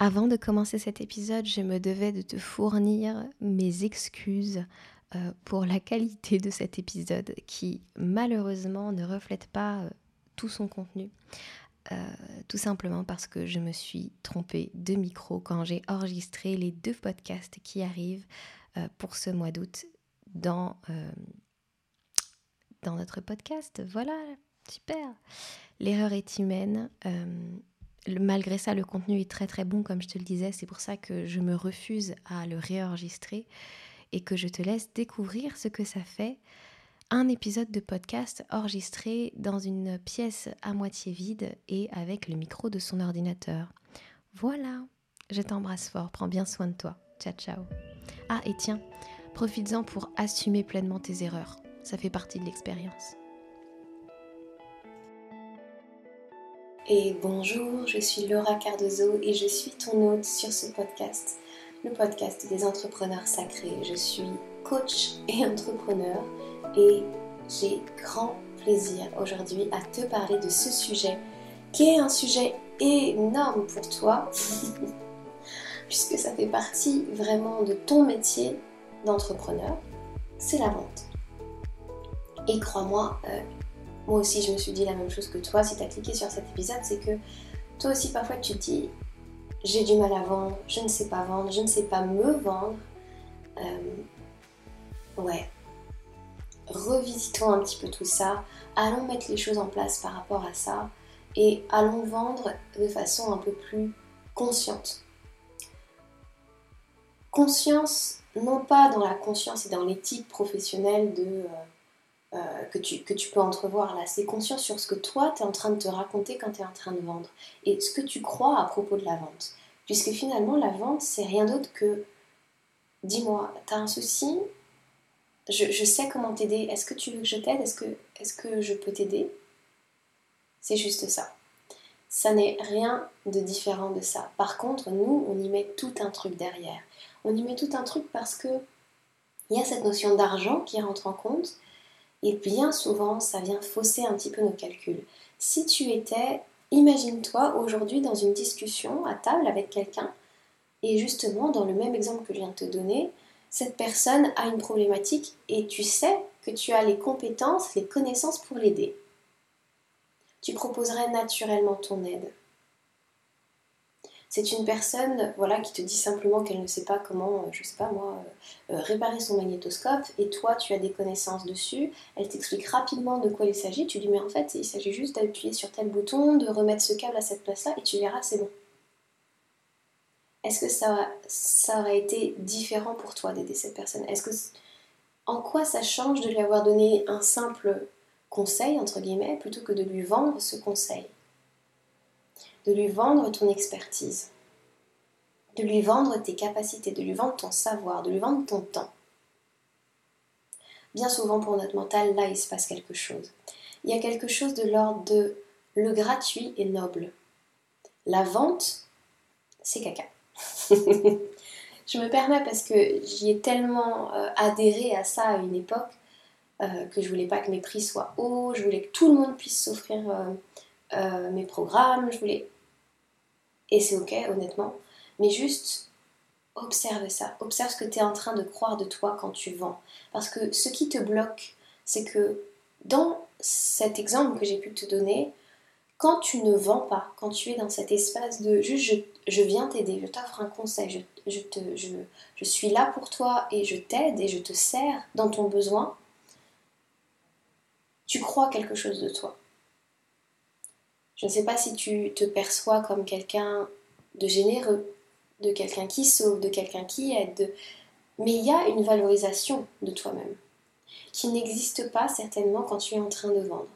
Avant de commencer cet épisode, je me devais de te fournir mes excuses euh, pour la qualité de cet épisode qui malheureusement ne reflète pas euh, tout son contenu. Euh, tout simplement parce que je me suis trompée de micro quand j'ai enregistré les deux podcasts qui arrivent pour ce mois d'août dans, dans notre podcast. Voilà, super. L'erreur est humaine malgré ça, le contenu est très très bon, comme je te le disais. C'est pour ça que je me refuse à le réenregistrer et que je te laisse découvrir ce que ça fait. Un épisode de podcast enregistré dans une pièce à moitié vide et avec le micro de son ordinateur. Voilà, je t'embrasse fort, prends bien soin de toi. Ciao ciao. Ah et tiens, profites-en pour assumer pleinement tes erreurs. Ça fait partie de l'expérience. Et bonjour, je suis Laura Cardozo et je suis ton hôte sur ce podcast, le podcast des entrepreneurs sacrés. Je suis coach et entrepreneur et j'ai grand plaisir aujourd'hui à te parler de ce sujet qui est un sujet énorme pour toi puisque ça fait partie vraiment de ton métier d'entrepreneur, c'est la vente. Et crois-moi, euh, moi aussi, je me suis dit la même chose que toi. Si tu as cliqué sur cet épisode, c'est que toi aussi, parfois, tu te dis j'ai du mal à vendre, je ne sais pas vendre, je ne sais pas me vendre. Euh, ouais. Revisitons un petit peu tout ça. Allons mettre les choses en place par rapport à ça. Et allons vendre de façon un peu plus consciente. Conscience, non pas dans la conscience et dans l'éthique professionnelle de euh, euh, que, tu, peux entrevoir là. C'est conscience sur ce que toi, tu es en train de te raconter quand tu es en train de vendre et ce que tu crois à propos de la vente. Puisque finalement, la vente, c'est rien d'autre que dis-moi, tu as un souci? Je, sais comment t'aider. Est-ce que tu veux que je t'aide? Est-ce que, que je peux t'aider? C'est juste ça. Ça n'est rien de différent de ça. Par contre, nous, on y met tout un truc derrière. On y met tout un truc parce que il y a cette notion d'argent qui rentre en compte et bien souvent, ça vient fausser un petit peu nos calculs. Si tu étais, imagine-toi aujourd'hui dans une discussion à table avec quelqu'un, et justement, dans le même exemple que je viens de te donner, cette personne a une problématique et tu sais que tu as les compétences, les connaissances pour l'aider. Tu proposerais naturellement ton aide. C'est une personne voilà, qui te dit simplement qu'elle ne sait pas comment, euh, je sais pas moi, euh, euh, réparer son magnétoscope et toi tu as des connaissances dessus. Elle t'explique rapidement de quoi il s'agit. Tu dis mais en fait il s'agit juste d'appuyer sur tel bouton, de remettre ce câble à cette place-là et tu verras c'est bon. Est-ce que ça, ça aurait été différent pour toi d'aider cette personne? Est-ce que en quoi ça change de lui avoir donné un simple conseil entre guillemets plutôt que de lui vendre ce conseil? De lui vendre ton expertise, de lui vendre tes capacités, de lui vendre ton savoir, de lui vendre ton temps. Bien souvent pour notre mental, là, il se passe quelque chose. Il y a quelque chose de l'ordre de le gratuit et noble. La vente, c'est caca. je me permets parce que j'y ai tellement euh, adhéré à ça à une époque euh, que je voulais pas que mes prix soient hauts, je voulais que tout le monde puisse s'offrir euh, mes programmes, je voulais et c'est ok, honnêtement. Mais juste observe ça. Observe ce que tu es en train de croire de toi quand tu vends. Parce que ce qui te bloque, c'est que dans cet exemple que j'ai pu te donner, quand tu ne vends pas, quand tu es dans cet espace de juste je, viens t'aider, je t'offre un conseil, je, te, je, je suis là pour toi et je t'aide et je te sers dans ton besoin, tu crois quelque chose de toi. Je ne sais pas si tu te perçois comme quelqu'un de généreux, de quelqu'un qui sauve, de quelqu'un qui aide, mais il y a une valorisation de toi-même qui n'existe pas certainement quand tu es en train de vendre.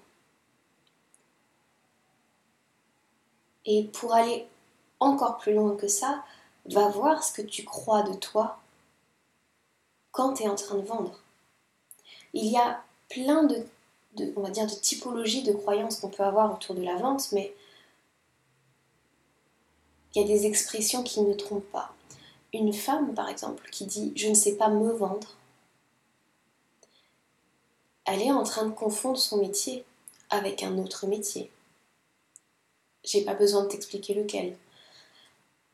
Et pour aller encore plus loin que ça, va voir ce que tu crois de toi quand tu es en train de vendre. Il y a plein de de, on va dire, de typologie de croyances qu'on peut avoir autour de la vente, mais il y a des expressions qui ne trompent pas. Une femme, par exemple, qui dit je ne sais pas me vendre, elle est en train de confondre son métier avec un autre métier. J'ai pas besoin de t'expliquer lequel.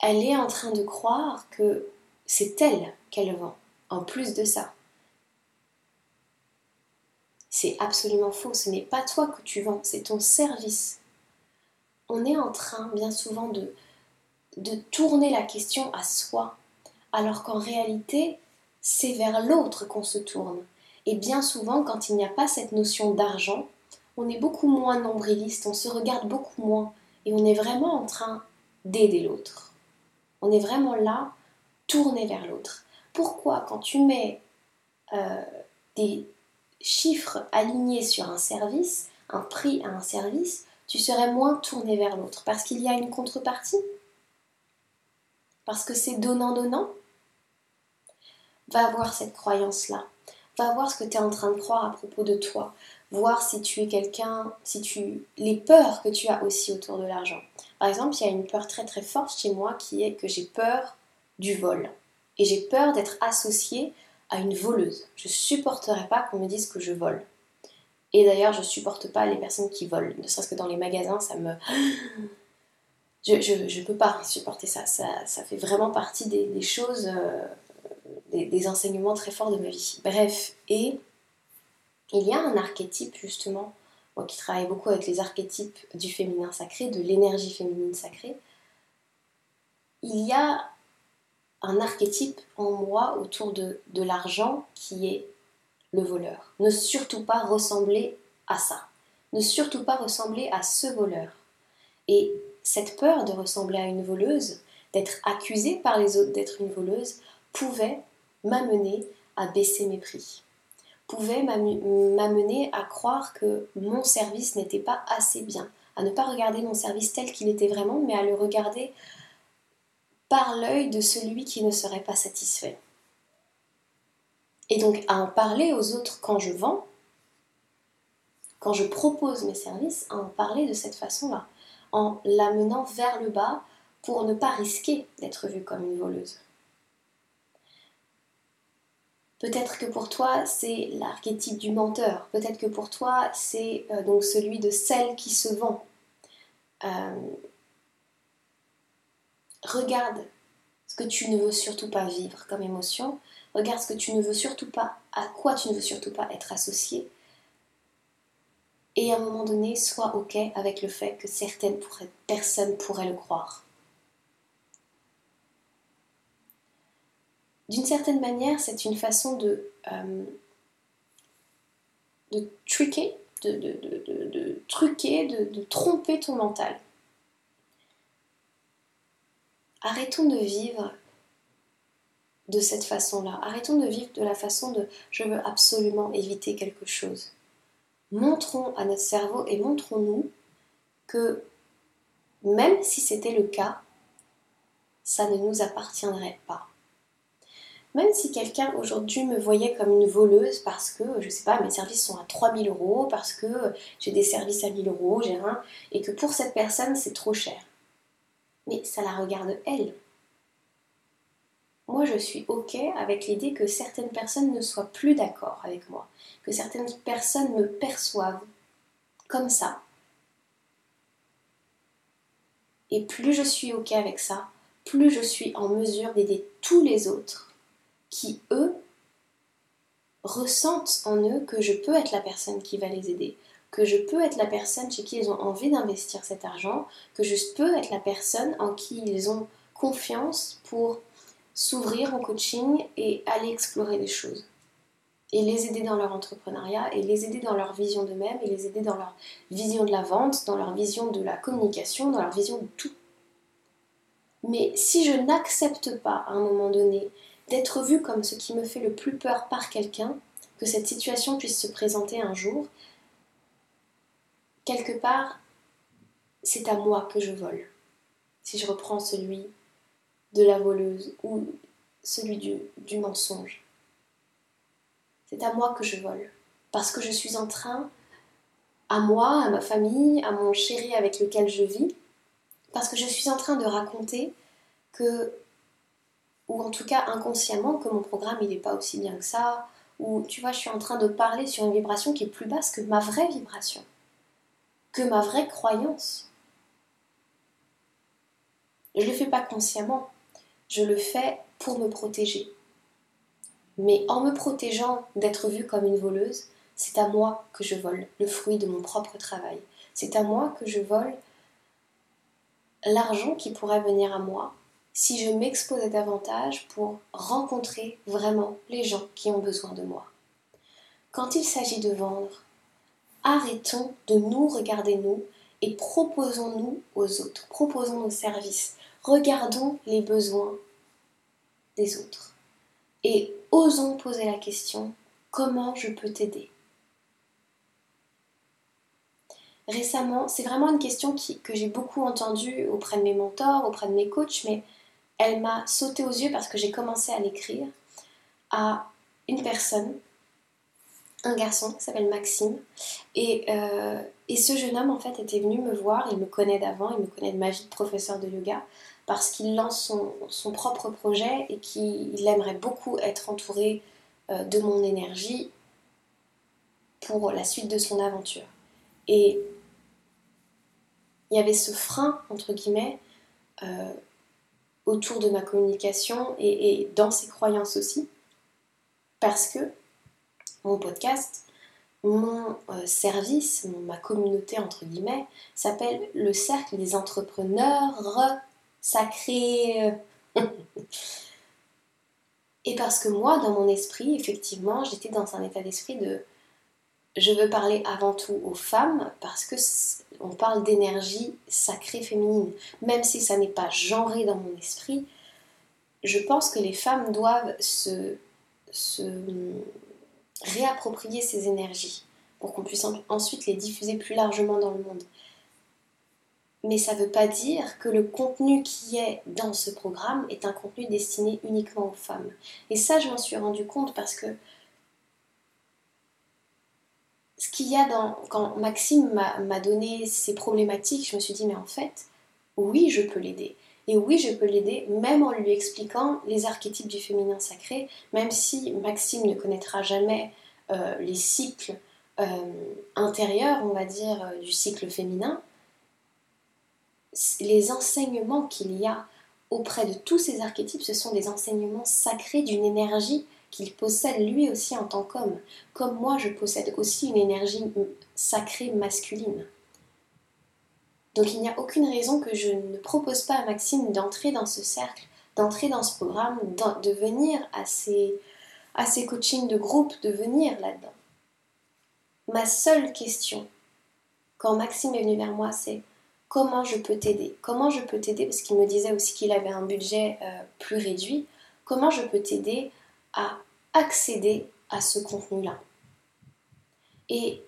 elle est en train de croire que c'est elle qu'elle vend, en plus de ça. C'est absolument faux, ce n'est pas toi que tu vends, c'est ton service. On est en train bien souvent de, de tourner la question à soi, alors qu'en réalité, c'est vers l'autre qu'on se tourne. Et bien souvent, quand il n'y a pas cette notion d'argent, on est beaucoup moins nombriliste, on se regarde beaucoup moins, et on est vraiment en train d'aider l'autre. On est vraiment là, tourné vers l'autre. Pourquoi quand tu mets euh, des chiffres alignés sur un service, un prix à un service, tu serais moins tourné vers l'autre Parce qu'il y a une contrepartie? Parce que c'est donnant-donnant? Va avoir cette croyance-là. Va voir ce que tu es en train de croire à propos de toi. Voir si tu es quelqu'un, si tu. les peurs que tu as aussi autour de l'argent. Par exemple, il y a une peur très très forte chez moi qui est que j'ai peur du vol. Et j'ai peur d'être associée à une voleuse. Je supporterai pas qu'on me dise que je vole. Et d'ailleurs, je supporte pas les personnes qui volent. Ne serait-ce que dans les magasins, ça me. Je, je, peux pas supporter ça. Ça, fait vraiment partie des, choses, euh, des, enseignements très forts de ma vie. Bref, et il y a un archétype justement, moi qui travaille beaucoup avec les archétypes du féminin sacré, de l'énergie féminine sacrée. Il y a un archétype en moi autour de, de l'argent qui est le voleur. Ne surtout pas ressembler à ça. Ne surtout pas ressembler à ce voleur. Et cette peur de ressembler à une voleuse, d'être accusée par les autres d'être une voleuse, pouvait m'amener à baisser mes prix, pouvait m'amener à croire que mon service n'était pas assez bien, à ne pas regarder mon service tel qu'il était vraiment, mais à le regarder par l'œil de celui qui ne serait pas satisfait. Et donc à en parler aux autres quand je vends, quand je propose mes services, à en parler de cette façon-là, en l'amenant vers le bas pour ne pas risquer d'être vue comme une voleuse. Peut-être que pour toi, c'est l'archétype du menteur. Peut-être que pour toi, c'est euh, donc celui de celle qui se vend. Euh, regarde ce que tu ne veux surtout pas vivre comme émotion. Regarde ce que tu ne veux surtout pas, à quoi tu ne veux surtout pas être associé. Et à un moment donné, sois OK avec le fait que certaines personnes pourraient le croire. D'une certaine manière, c'est une façon de, euh, de truquer, de tromper ton mental. Arrêtons de vivre de cette façon-là. Arrêtons de vivre de la façon de je veux absolument éviter quelque chose. Montrons à notre cerveau et montrons-nous que même si c'était le cas, ça ne nous appartiendrait pas. Même si quelqu'un aujourd'hui me voyait comme une voleuse parce que, je sais pas, mes services sont à 3000 euros, parce que j'ai des services à 1000 euros, j'ai rien, et que pour cette personne c'est trop cher mais ça la regarde elle. Moi, je suis OK avec l'idée que certaines personnes ne soient plus d'accord avec moi, que certaines personnes me perçoivent comme ça. Et plus je suis OK avec ça, plus je suis en mesure d'aider tous les autres qui, eux, ressentent en eux que je peux être la personne qui va les aider, que je peux être la personne chez qui ils ont envie d'investir cet argent, que je peux être la personne en qui ils ont confiance pour s'ouvrir au coaching et aller explorer des choses. Et les aider dans leur entrepreneuriat, et les aider dans leur vision d'eux-mêmes, et les aider dans leur vision de la vente, dans leur vision de la communication, dans leur vision de tout. Mais si je n'accepte pas à un moment donné d'être vue comme ce qui me fait le plus peur par quelqu'un, que cette situation puisse se présenter un jour, quelque part, c'est à moi que je vole. Si je reprends celui de la voleuse ou celui du, mensonge. C'est à moi que je vole. Parce que je suis en train, à moi, à ma famille, à mon chéri avec lequel je vis, parce que je suis en train de raconter que, ou en tout cas inconsciemment, que mon programme il n'est pas aussi bien que ça, ou tu vois, je suis en train de parler sur une vibration qui est plus basse que ma vraie vibration que ma vraie croyance. Je ne le fais pas consciemment, je le fais pour me protéger. Mais en me protégeant d'être vue comme une voleuse, c'est à moi que je vole le fruit de mon propre travail. C'est à moi que je vole l'argent qui pourrait venir à moi si je m'exposais davantage pour rencontrer vraiment les gens qui ont besoin de moi. Quand il s'agit de vendre, arrêtons de nous regarder nous et proposons-nous aux autres, proposons nos services, regardons les besoins des autres. Et osons poser la question comment je peux t'aider? Récemment, c'est vraiment une question que j'ai beaucoup entendue auprès de mes mentors, auprès de mes coachs, mais elle m'a sauté aux yeux parce que j'ai commencé à l'écrire à une personne un garçon qui s'appelle Maxime. Euh, et, ce jeune homme, en fait, était venu me voir. Il me connaît d'avant, il me connaît de ma vie de professeur de yoga, parce qu'il lance son, propre projet et qu'il aimerait beaucoup être entouré euh, de mon énergie pour la suite de son aventure. Et il y avait ce frein, entre guillemets, euh, autour de ma communication et dans ses croyances aussi, parce que mon podcast, mon euh, service, ma communauté entre guillemets, s'appelle le cercle des entrepreneurs sacrés. Et parce que moi, dans mon esprit, effectivement, j'étais dans un état d'esprit de je veux parler avant tout aux femmes parce que on parle d'énergie sacrée féminine. Même si ça n'est pas genré dans mon esprit, je pense que les femmes doivent se, se réapproprier ces énergies pour qu'on puisse ensuite les diffuser plus largement dans le monde. Mais ça ne veut pas dire que le contenu qui est dans ce programme est un contenu destiné uniquement aux femmes. Et ça, je m'en suis rendu compte parce que ce qu'il y a dans... Quand Maxime m'a donné ses problématiques, je me suis dit, mais en fait, oui, je peux l'aider. Et oui, je peux l'aider, même en lui expliquant les archétypes du féminin sacré, même si Maxime ne connaîtra jamais euh, les cycles euh, intérieurs, on va dire, euh, du cycle féminin. Les enseignements qu'il y a auprès de tous ces archétypes, ce sont des enseignements sacrés d'une énergie qu'il possède lui aussi en tant qu'homme, comme moi je possède aussi une énergie sacrée masculine. Donc il n'y a aucune raison que je ne propose pas à Maxime d'entrer dans ce cercle, d'entrer dans ce programme, de venir à ces, à coachings de groupe, de venir là-dedans. Ma seule question, quand Maxime est venu vers moi, c'est comment je peux t'aider? Comment je peux t'aider? Parce qu'il me disait aussi qu'il avait un budget euh, plus réduit. Comment je peux t'aider à accéder à ce contenu-là? Et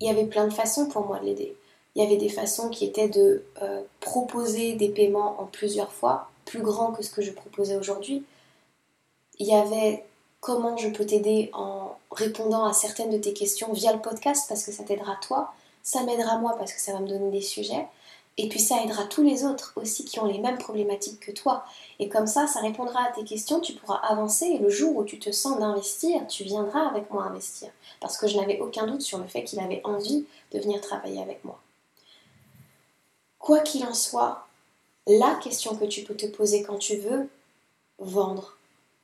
il y avait plein de façons pour moi de l'aider. Il y avait des façons qui étaient de euh, proposer des paiements en plusieurs fois, plus grands que ce que je proposais aujourd'hui. Il y avait comment je peux t'aider en répondant à certaines de tes questions via le podcast parce que ça t'aidera toi, ça m'aidera moi parce que ça va me donner des sujets, et puis ça aidera tous les autres aussi qui ont les mêmes problématiques que toi. Et comme ça, ça répondra à tes questions, tu pourras avancer et le jour où tu te sens d'investir, tu viendras avec moi investir. Parce que je n'avais aucun doute sur le fait qu'il avait envie de venir travailler avec moi. Quoi qu'il en soit, la question que tu peux te poser quand tu veux vendre,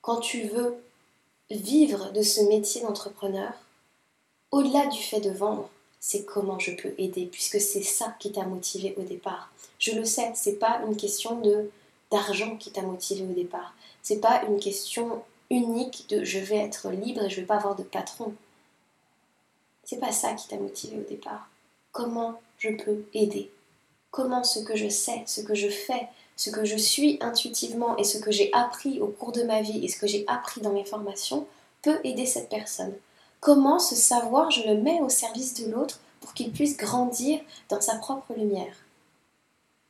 quand tu veux vivre de ce métier d'entrepreneur, au-delà du fait de vendre, c'est comment je peux aider, puisque c'est ça qui t'a motivé au départ. Je le sais, c'est pas une question de d'argent qui t'a motivé au départ. C'est pas une question unique de je vais être libre et je vais pas avoir de patron. C'est pas ça qui t'a motivé au départ. Comment je peux aider? Comment ce que je sais, ce que je fais, ce que je suis intuitivement et ce que j'ai appris au cours de ma vie et ce que j'ai appris dans mes formations peut aider cette personne? Comment ce savoir je le mets au service de l'autre pour qu'il puisse grandir dans sa propre lumière?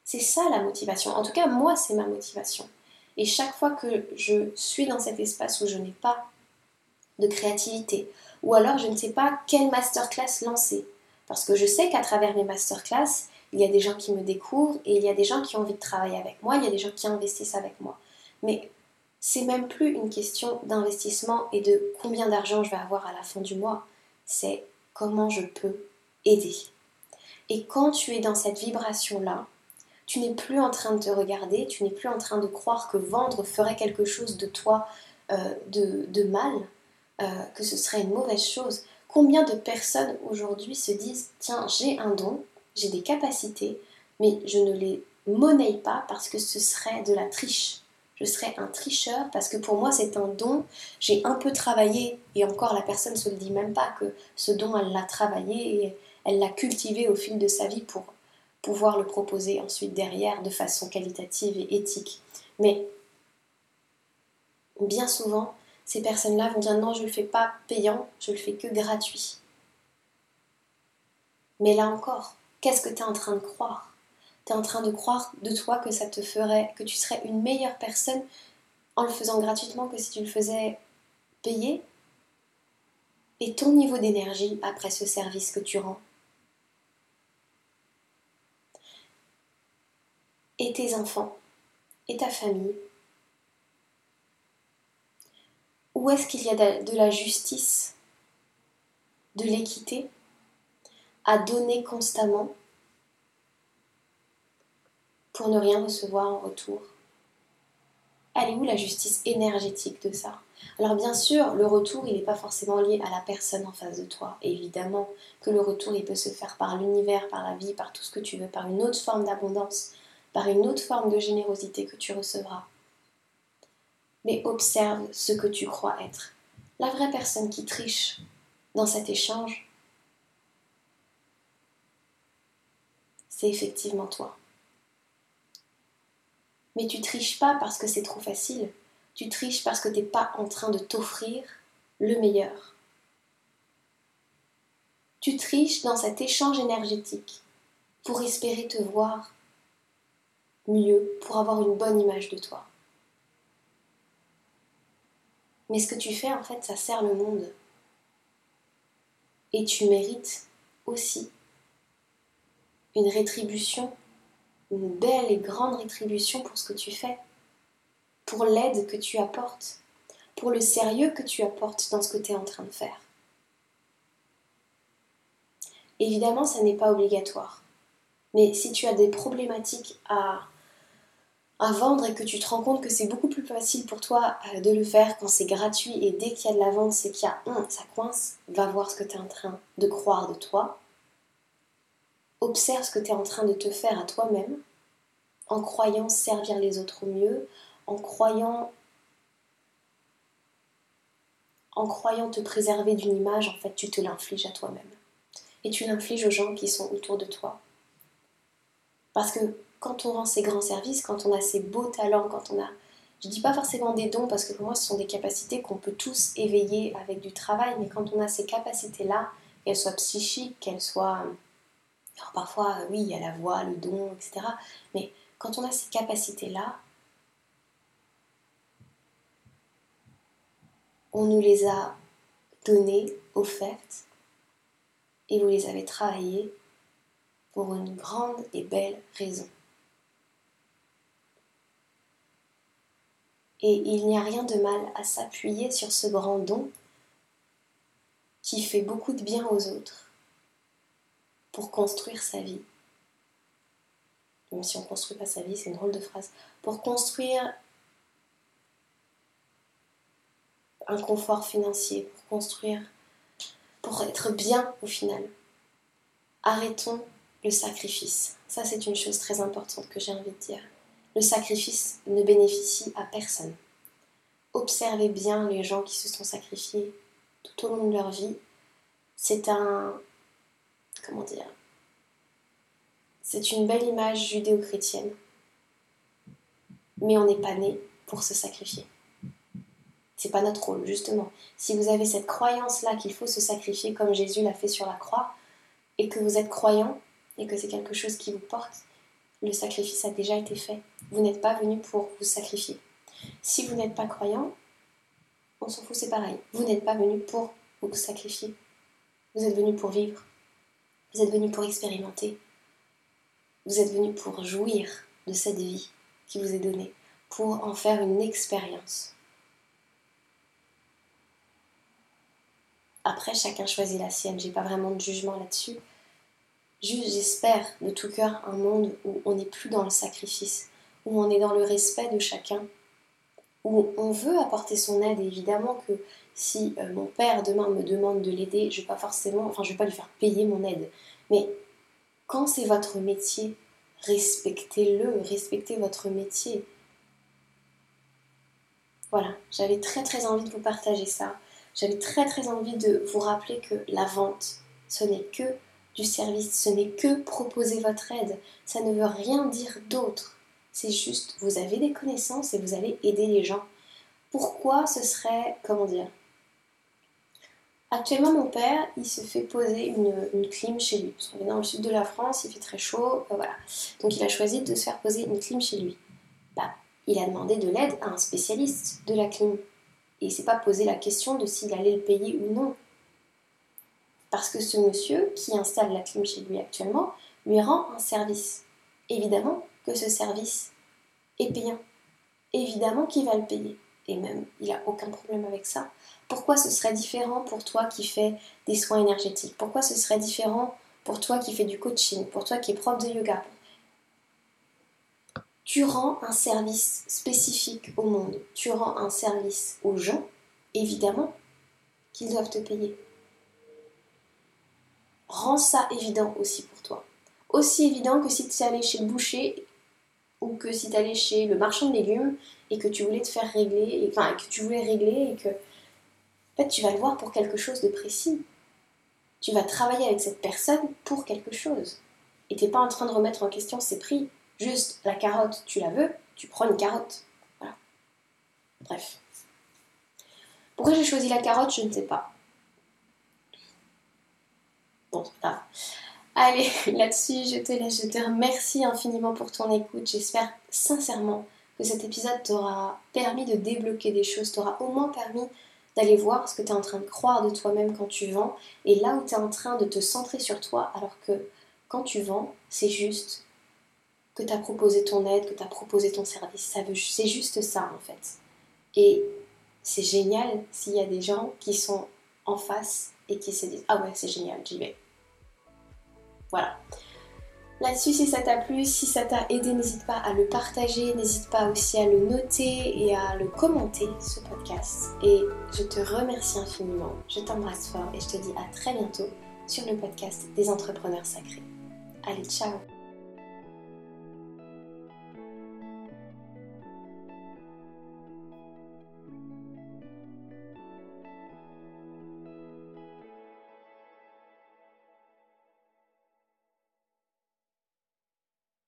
C'est ça la motivation. En tout cas, moi, c'est ma motivation. Et chaque fois que je suis dans cet espace où je n'ai pas de créativité, ou alors je ne sais pas quelle masterclass lancer, parce que je sais qu'à travers mes masterclass, il y a des gens qui me découvrent et il y a des gens qui ont envie de travailler avec moi, il y a des gens qui investissent avec moi. Mais c'est même plus une question d'investissement et de combien d'argent je vais avoir à la fin du mois, c'est comment je peux aider. Et quand tu es dans cette vibration-là, Tu n'es plus en train de te regarder, tu n'es plus en train de croire que vendre ferait quelque chose de toi euh, de, mal, euh, que ce serait une mauvaise chose. Combien de personnes aujourd'hui se disent Tiens, j'ai un don, j'ai des capacités, mais je ne les monnaie pas parce que ce serait de la triche. Je serais un tricheur parce que pour moi c'est un don. J'ai un peu travaillé et encore la personne ne se le dit même pas que ce don elle l'a travaillé et elle l'a cultivé au fil de sa vie pour pouvoir le proposer ensuite derrière de façon qualitative et éthique. Mais bien souvent, ces personnes-là vont dire non, je ne le fais pas payant, je le fais que gratuit. Mais là encore, qu'est-ce que tu es en train de croire? Tu es en train de croire de toi que ça te ferait, que tu serais une meilleure personne en le faisant gratuitement que si tu le faisais payer? Et ton niveau d'énergie après ce service que tu rends? Et tes enfants? Et ta famille? Où est-ce qu'il y a de la justice, de l'équité? À donner constamment pour ne rien recevoir en retour Elle est où la justice énergétique de ça? Alors bien sûr, le retour, il n'est pas forcément lié à la personne en face de toi. évidemment que le retour, il peut se faire par l'univers, par la vie, par tout ce que tu veux, par une autre forme d'abondance, par une autre forme de générosité que tu recevras mais observe ce que tu crois être. La vraie personne qui triche dans cet échange, c'est effectivement toi. Mais tu triches pas parce que c'est trop facile, tu triches parce que tu n'es pas en train de t'offrir le meilleur. Tu triches dans cet échange énergétique pour espérer te voir mieux, pour avoir une bonne image de toi. Mais ce que tu fais, en fait, ça sert le monde. Et tu mérites aussi une rétribution, une belle et grande rétribution pour ce que tu fais, pour l'aide que tu apportes, pour le sérieux que tu apportes dans ce que tu es en train de faire. Évidemment, ça n'est pas obligatoire. Mais si tu as des problématiques à à vendre et que tu te rends compte que c'est beaucoup plus facile pour toi euh, de le faire quand c'est gratuit et dès qu'il y a de la vente, c'est qu'il y a un, ça coince, va voir ce que tu es en train de croire de toi. Observe ce que tu es en train de te faire à toi-même en croyant servir les autres au mieux, en croyant en croyant te préserver d'une image, en fait, tu te l'infliges à toi-même. Et tu l'infliges aux gens qui sont autour de toi. Parce que quand on rend ces grands services, quand on a ces beaux talents, quand on a, je dis pas forcément des dons parce que pour moi ce sont des capacités qu'on peut tous éveiller avec du travail, mais quand on a ces capacités-là, qu'elles soient psychiques, qu'elles soient, alors parfois oui il y a la voix, le don, etc. Mais quand on a ces capacités-là, on nous les a données, offertes, et vous les avez travaillées pour une grande et belle raison. Et il n'y a rien de mal à s'appuyer sur ce grand don qui fait beaucoup de bien aux autres pour construire sa vie. Même si on ne construit pas sa vie, c'est une drôle de phrase. Pour construire un confort financier, pour construire, pour être bien au final. Arrêtons le sacrifice. Ça, c'est une chose très importante que j'ai envie de dire le sacrifice ne bénéficie à personne. Observez bien les gens qui se sont sacrifiés tout au long de leur vie. C'est un... comment dire C'est une belle image judéo-chrétienne. Mais on n'est pas né pour se sacrifier. C'est pas notre rôle, justement. Si vous avez cette croyance-là qu'il faut se sacrifier comme Jésus l'a fait sur la croix, et que vous êtes croyant, et que c'est quelque chose qui vous porte, le sacrifice a déjà été fait. Vous n'êtes pas venu pour vous sacrifier. Si vous n'êtes pas croyant, on s'en fout, c'est pareil. Vous n'êtes pas venu pour vous sacrifier. Vous êtes venu pour vivre. Vous êtes venu pour expérimenter. Vous êtes venu pour jouir de cette vie qui vous est donnée, pour en faire une expérience. Après, chacun choisit la sienne. J'ai pas vraiment de jugement là-dessus. Juste, j'espère de tout cœur un monde où on n'est plus dans le sacrifice, où on est dans le respect de chacun, où on veut apporter son aide. évidemment que si euh, mon père demain me demande de l'aider, je vais pas forcément, enfin, je vais pas lui faire payer mon aide. Mais quand c'est votre métier, respectez-le, respectez votre métier. Voilà, j'avais très très envie de vous partager ça. J'avais très très envie de vous rappeler que la vente, ce n'est que du service, ce n'est que proposer votre aide. Ça ne veut rien dire d'autre. C'est juste, vous avez des connaissances et vous allez aider les gens. Pourquoi ce serait, comment dire? Actuellement, mon père, il se fait poser une, clim chez lui. Parce qu'on est dans le sud de la France, il fait très chaud, euh, voilà. Donc il a choisi de se faire poser une clim chez lui. Bah, il a demandé de l'aide à un spécialiste de la clim. Et il s'est pas posé la question de s'il allait le payer ou non. Parce que ce monsieur qui installe la clim chez lui actuellement lui rend un service. Évidemment que ce service est payant. Évidemment qu'il va le payer. Et même, il n'a aucun problème avec ça. Pourquoi ce serait différent pour toi qui fais des soins énergétiques? Pourquoi ce serait différent pour toi qui fais du coaching? Pour toi qui es prof de yoga? Tu rends un service spécifique au monde. Tu rends un service aux gens, évidemment, qu'ils doivent te payer. Rends ça évident aussi pour toi. Aussi évident que si tu es allé chez le boucher ou que si tu allé chez le marchand de légumes et que tu voulais te faire régler, enfin que tu voulais régler et que en fait, tu vas le voir pour quelque chose de précis. Tu vas travailler avec cette personne pour quelque chose. Et tu n'es pas en train de remettre en question ses prix. Juste, la carotte, tu la veux, tu prends une carotte. Voilà. Bref. Pourquoi j'ai choisi la carotte, je ne sais pas. Bon, là. Allez, là-dessus, je te laisse. Je te remercie infiniment pour ton écoute. J'espère sincèrement que cet épisode t'aura permis de débloquer des choses, t'aura au moins permis d'aller voir ce que tu es en train de croire de toi-même quand tu vends et là où tu es en train de te centrer sur toi alors que quand tu vends, c'est juste que tu as proposé ton aide, que tu as proposé ton service. c'est juste ça en fait. Et c'est génial s'il y a des gens qui sont en face et qui se disent Ah ouais, c'est génial, j'y vais. Voilà. Là-dessus, si ça t'a plu, si ça t'a aidé, n'hésite pas à le partager, n'hésite pas aussi à le noter et à le commenter, ce podcast. Et je te remercie infiniment, je t'embrasse fort et je te dis à très bientôt sur le podcast des entrepreneurs sacrés. Allez, ciao